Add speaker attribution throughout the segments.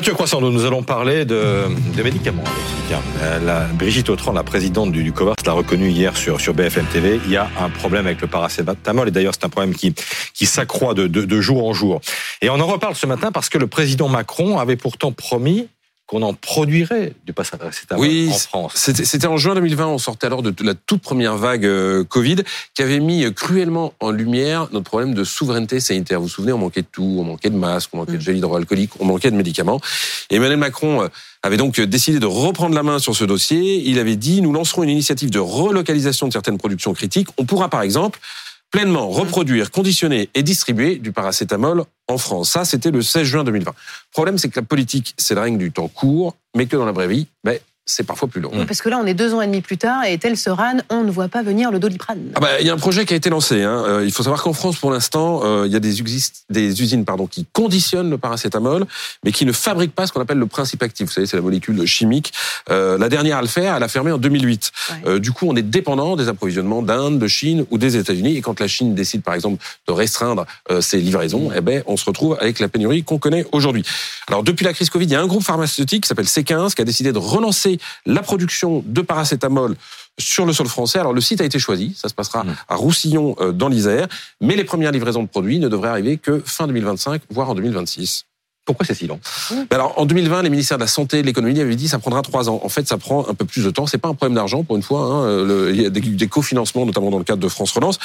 Speaker 1: Mathieu Croissant, nous allons parler de, de médicaments. Euh, la, Brigitte Autran, la présidente du, du COVAX, l'a reconnu hier sur, sur BFM TV. Il y a un problème avec le paracétamol et d'ailleurs c'est un problème qui, qui s'accroît de, de, de jour en jour. Et on en reparle ce matin parce que le président Macron avait pourtant promis qu'on en produirait du paracétamol
Speaker 2: oui,
Speaker 1: en France.
Speaker 2: C'était en juin 2020, on sortait alors de la toute première vague euh, Covid qui avait mis cruellement en lumière notre problème de souveraineté sanitaire. Vous vous souvenez, on manquait de tout, on manquait de masques, on manquait de mm. gel hydroalcoolique, on manquait de médicaments. Et Emmanuel Macron euh, avait donc décidé de reprendre la main sur ce dossier. Il avait dit, nous lancerons une initiative de relocalisation de certaines productions critiques. On pourra par exemple pleinement reproduire, conditionner et distribuer du paracétamol en France. Ça, c'était le 16 juin 2020. Le problème, c'est que la politique, c'est la règle du temps court, mais que dans la vraie vie, ben, c'est parfois plus long.
Speaker 3: parce que là, on est deux ans et demi plus tard et tel Seran, on ne voit pas venir le doliprane.
Speaker 2: Ah bah, il y a un projet qui a été lancé. Hein. Euh, il faut savoir qu'en France, pour l'instant, euh, il y a des, des usines pardon, qui conditionnent le paracétamol, mais qui ne fabriquent pas ce qu'on appelle le principe actif. Vous savez, c'est la molécule chimique. Euh, la dernière à le faire, elle a fermé en 2008. Du coup, on est dépendant des approvisionnements d'Inde, de Chine ou des États-Unis. Et quand la Chine décide, par exemple, de restreindre ses livraisons, eh ben, on se retrouve avec la pénurie qu'on connaît aujourd'hui. Alors, depuis la crise Covid, il y a un groupe pharmaceutique qui s'appelle C15 qui a décidé de relancer la production de paracétamol sur le sol français. Alors le site a été choisi, ça se passera mmh. à Roussillon euh, dans l'Isère, mais les premières livraisons de produits ne devraient arriver que fin 2025, voire en 2026.
Speaker 1: Pourquoi c'est si long?
Speaker 2: Alors en 2020, les ministères de la Santé et de l'économie avaient dit ça prendra trois ans. En fait, ça prend un peu plus de temps. C'est pas un problème d'argent pour une fois. Hein. il y a des cofinancements, notamment dans le cadre de France Relance.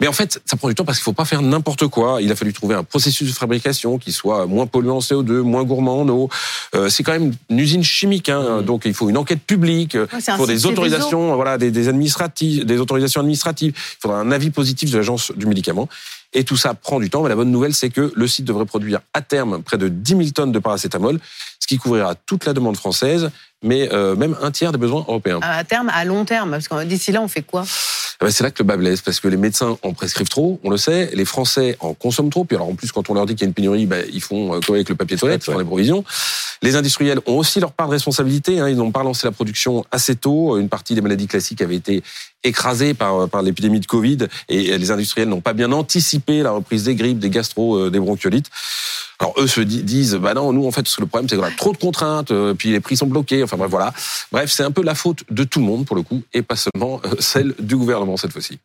Speaker 2: Mais en fait, ça prend du temps parce qu'il faut pas faire n'importe quoi. Il a fallu trouver un processus de fabrication qui soit moins polluant en CO2, moins gourmand en eau. Euh, c'est quand même une usine chimique, hein, mmh. donc il faut une enquête publique, il faut des autorisations, voilà, des, des administratives, des autorisations administratives. Il faudra un avis positif de l'agence du médicament. Et tout ça prend du temps. Mais la bonne nouvelle, c'est que le site devrait produire à terme près de 10 000 tonnes de paracétamol, ce qui couvrira toute la demande française, mais euh, même un tiers des besoins européens.
Speaker 3: À terme, à long terme, parce que d'ici là, on fait quoi?
Speaker 2: C'est là que le bas blesse, parce que les médecins en prescrivent trop, on le sait, les Français en consomment trop, puis alors en plus quand on leur dit qu'il y a une pénurie, bah, ils font euh, comme avec le papier toilette, ils font les provisions. Les industriels ont aussi leur part de responsabilité, hein, ils n'ont pas lancé la production assez tôt, une partie des maladies classiques avait été écrasée par, par l'épidémie de Covid, et les industriels n'ont pas bien anticipé la reprise des grippes, des gastro, euh, des bronchiolites. Alors eux se disent, bah non, nous en fait, le problème c'est qu'on a trop de contraintes, euh, puis les prix sont bloqués. Enfin bref, voilà. Bref, c'est un peu la faute de tout le monde pour le coup, et pas seulement euh, celle du gouvernement cette fois-ci.